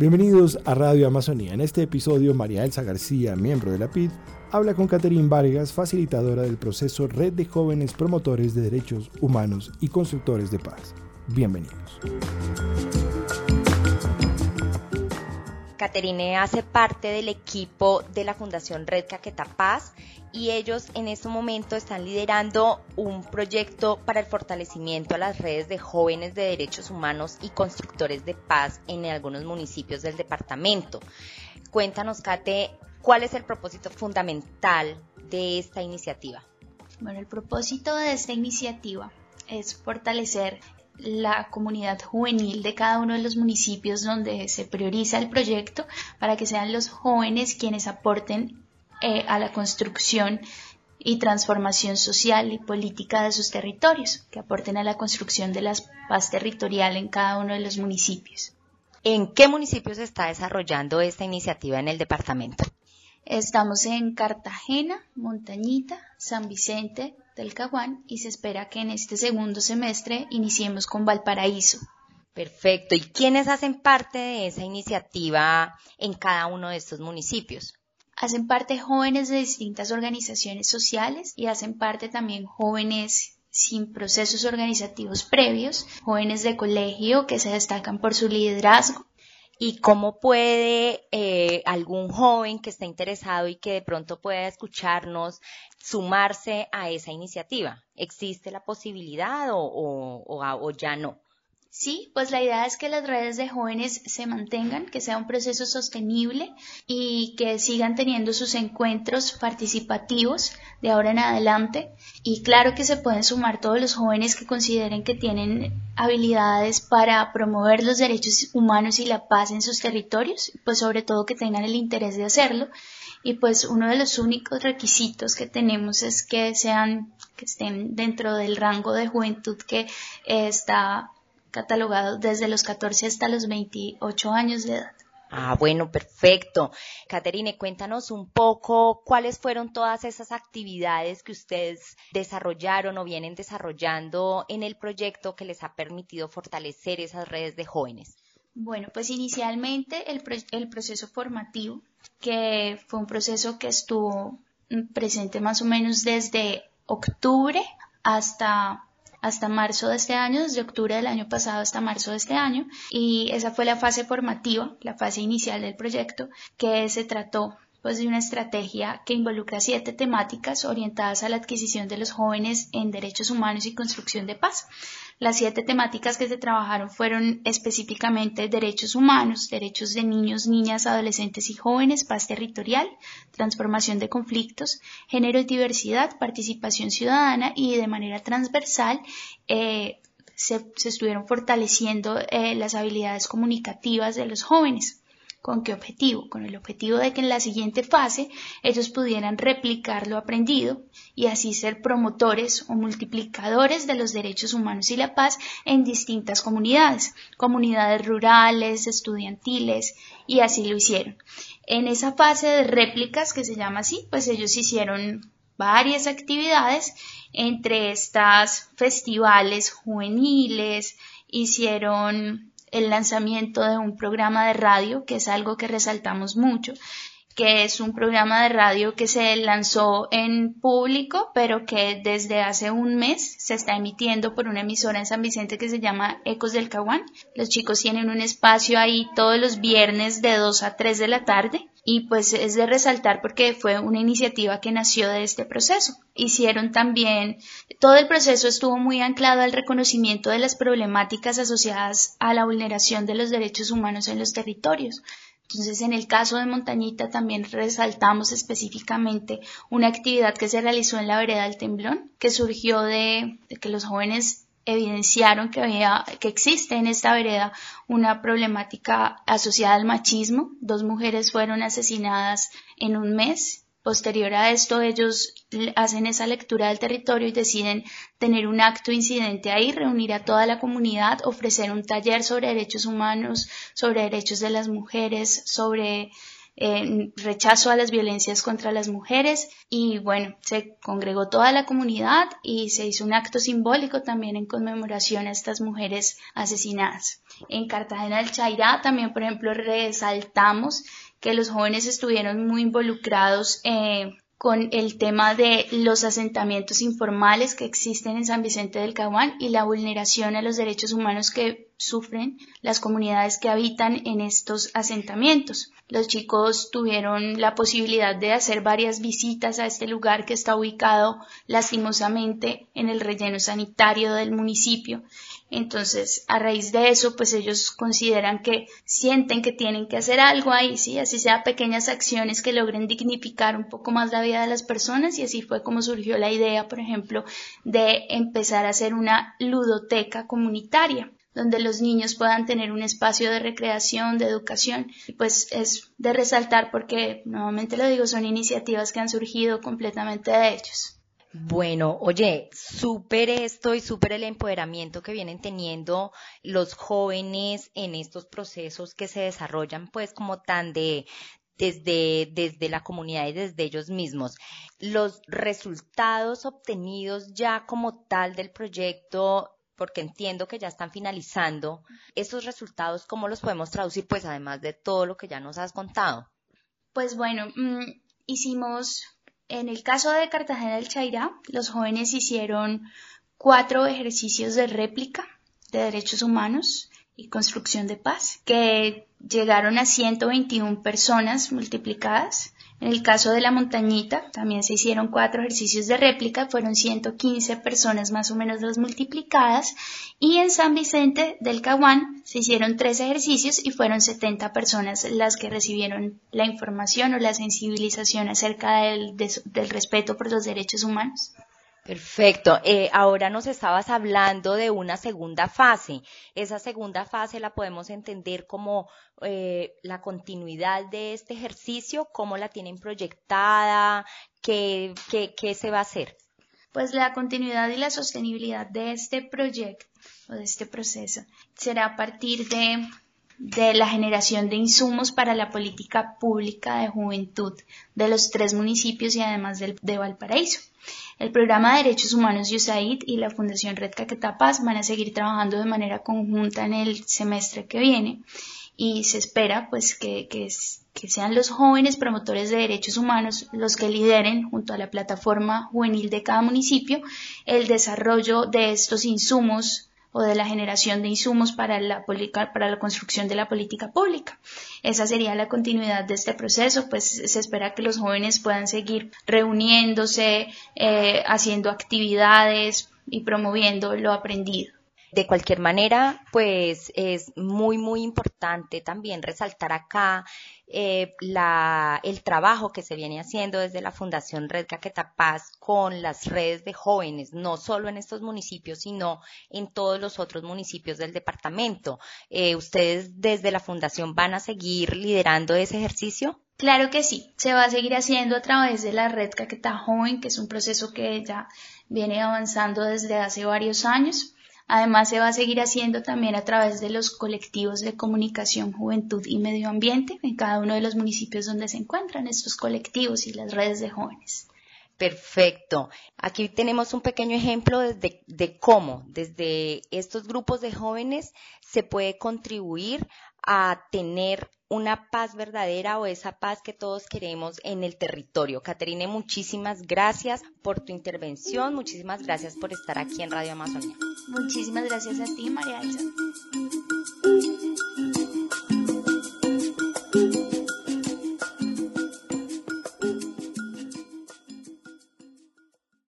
Bienvenidos a Radio Amazonía. En este episodio, María Elsa García, miembro de la PID, habla con Caterín Vargas, facilitadora del proceso Red de Jóvenes Promotores de Derechos Humanos y Constructores de Paz. Bienvenidos. Caterine hace parte del equipo de la Fundación Red Caqueta Paz y ellos en este momento están liderando un proyecto para el fortalecimiento a las redes de jóvenes de derechos humanos y constructores de paz en algunos municipios del departamento. Cuéntanos, Kate, cuál es el propósito fundamental de esta iniciativa. Bueno, el propósito de esta iniciativa es fortalecer la comunidad juvenil de cada uno de los municipios donde se prioriza el proyecto para que sean los jóvenes quienes aporten eh, a la construcción y transformación social y política de sus territorios, que aporten a la construcción de la paz territorial en cada uno de los municipios. ¿En qué municipios se está desarrollando esta iniciativa en el departamento? Estamos en Cartagena, Montañita, San Vicente del Caguán y se espera que en este segundo semestre iniciemos con Valparaíso. Perfecto. ¿Y quiénes hacen parte de esa iniciativa en cada uno de estos municipios? Hacen parte jóvenes de distintas organizaciones sociales y hacen parte también jóvenes sin procesos organizativos previos, jóvenes de colegio que se destacan por su liderazgo. ¿Y cómo puede eh, algún joven que está interesado y que de pronto pueda escucharnos sumarse a esa iniciativa? ¿Existe la posibilidad o, o ya no? Sí, pues la idea es que las redes de jóvenes se mantengan, que sea un proceso sostenible y que sigan teniendo sus encuentros participativos de ahora en adelante. Y claro que se pueden sumar todos los jóvenes que consideren que tienen habilidades para promover los derechos humanos y la paz en sus territorios, pues sobre todo que tengan el interés de hacerlo. Y pues uno de los únicos requisitos que tenemos es que sean, que estén dentro del rango de juventud que está catalogado desde los 14 hasta los 28 años de edad. Ah, bueno, perfecto. Caterine, cuéntanos un poco cuáles fueron todas esas actividades que ustedes desarrollaron o vienen desarrollando en el proyecto que les ha permitido fortalecer esas redes de jóvenes. Bueno, pues inicialmente el, el proceso formativo, que fue un proceso que estuvo presente más o menos desde octubre hasta hasta marzo de este año, desde octubre del año pasado hasta marzo de este año, y esa fue la fase formativa, la fase inicial del proyecto, que se trató pues de una estrategia que involucra siete temáticas orientadas a la adquisición de los jóvenes en derechos humanos y construcción de paz. Las siete temáticas que se trabajaron fueron específicamente derechos humanos, derechos de niños, niñas, adolescentes y jóvenes, paz territorial, transformación de conflictos, género y diversidad, participación ciudadana y de manera transversal eh, se, estuvieron fortaleciendo eh, las habilidades comunicativas de los jóvenes. ¿Con qué objetivo? Con el objetivo de que en la siguiente fase ellos pudieran replicar lo aprendido y así ser promotores o multiplicadores de los derechos humanos y la paz en distintas comunidades, comunidades rurales, estudiantiles, y así lo hicieron. En esa fase de réplicas, que se llama así, pues ellos hicieron varias actividades, entre estas festivales juveniles, hicieron el lanzamiento de un programa de radio, que es algo que resaltamos mucho, que es un programa de radio que se lanzó en público, pero que desde hace un mes se está emitiendo por una emisora en San Vicente que se llama Ecos del Caguán. Los chicos tienen un espacio ahí todos los viernes de 2 a 3 de la tarde y pues es de resaltar porque fue una iniciativa que nació de este proceso. Hicieron también, todo el proceso estuvo muy anclado al reconocimiento de las problemáticas asociadas a la vulneración de los derechos humanos en los territorios. Entonces, en el caso de Montañita también resaltamos específicamente una actividad que se realizó en la vereda del Temblón, que surgió de, de que los jóvenes evidenciaron que, había, que existe en esta vereda una problemática asociada al machismo. Dos mujeres fueron asesinadas en un mes. Posterior a esto, ellos hacen esa lectura del territorio y deciden tener un acto incidente ahí, reunir a toda la comunidad, ofrecer un taller sobre derechos humanos, sobre derechos de las mujeres, sobre rechazo a las violencias contra las mujeres y bueno, se congregó toda la comunidad y se hizo un acto simbólico también en conmemoración a estas mujeres asesinadas. En Cartagena del Chairá también, por ejemplo, resaltamos que los jóvenes estuvieron muy involucrados eh, con el tema de los asentamientos informales que existen en San Vicente del Caguán y la vulneración a los derechos humanos que sufren las comunidades que habitan en estos asentamientos. Los chicos tuvieron la posibilidad de hacer varias visitas a este lugar que está ubicado lastimosamente en el relleno sanitario del municipio entonces, a raíz de eso, pues ellos consideran que sienten que tienen que hacer algo ahí, sí, así sea pequeñas acciones que logren dignificar un poco más la vida de las personas y así fue como surgió la idea, por ejemplo, de empezar a hacer una ludoteca comunitaria donde los niños puedan tener un espacio de recreación, de educación, y pues es de resaltar porque, nuevamente lo digo, son iniciativas que han surgido completamente de ellos. Bueno, oye, súper esto y súper el empoderamiento que vienen teniendo los jóvenes en estos procesos que se desarrollan pues como tan de desde, desde la comunidad y desde ellos mismos. Los resultados obtenidos ya como tal del proyecto porque entiendo que ya están finalizando, esos resultados, ¿cómo los podemos traducir? Pues además de todo lo que ya nos has contado. Pues bueno, mm, hicimos en el caso de Cartagena del Chairá, los jóvenes hicieron cuatro ejercicios de réplica de derechos humanos y construcción de paz, que llegaron a 121 personas multiplicadas. En el caso de la montañita, también se hicieron cuatro ejercicios de réplica, fueron 115 personas más o menos las multiplicadas. Y en San Vicente del Caguán se hicieron tres ejercicios y fueron 70 personas las que recibieron la información o la sensibilización acerca del, del respeto por los derechos humanos. Perfecto. Eh, ahora nos estabas hablando de una segunda fase. Esa segunda fase la podemos entender como eh, la continuidad de este ejercicio, cómo la tienen proyectada, qué, qué, se va a hacer. Pues la continuidad y la sostenibilidad de este proyecto o de este proceso será a partir de, de la generación de insumos para la política pública de juventud de los tres municipios y además de Valparaíso. El programa de Derechos Humanos USAID y la Fundación Red Caquetá van a seguir trabajando de manera conjunta en el semestre que viene y se espera pues que, que, sean los jóvenes promotores de derechos humanos los que lideren junto a la plataforma juvenil de cada municipio el desarrollo de estos insumos o de la generación de insumos para la, para la construcción de la política pública. Esa sería la continuidad de este proceso, pues se espera que los jóvenes puedan seguir reuniéndose, eh, haciendo actividades y promoviendo lo aprendido. De cualquier manera, pues es muy, muy importante también resaltar acá eh, la, el trabajo que se viene haciendo desde la Fundación Red Caquetá Paz con las redes de jóvenes, no solo en estos municipios, sino en todos los otros municipios del departamento. Eh, ¿Ustedes desde la Fundación van a seguir liderando ese ejercicio? Claro que sí, se va a seguir haciendo a través de la red Caquetá Joven, que es un proceso que ya viene avanzando desde hace varios años. Además, se va a seguir haciendo también a través de los colectivos de comunicación, juventud y medio ambiente en cada uno de los municipios donde se encuentran estos colectivos y las redes de jóvenes. Perfecto. Aquí tenemos un pequeño ejemplo de, de, cómo desde estos grupos de jóvenes se puede contribuir a tener una paz verdadera o esa paz que todos queremos en el territorio. Caterine, muchísimas gracias por tu intervención, muchísimas gracias por estar aquí en Radio Amazonía. Muchísimas gracias a ti, María Elsa.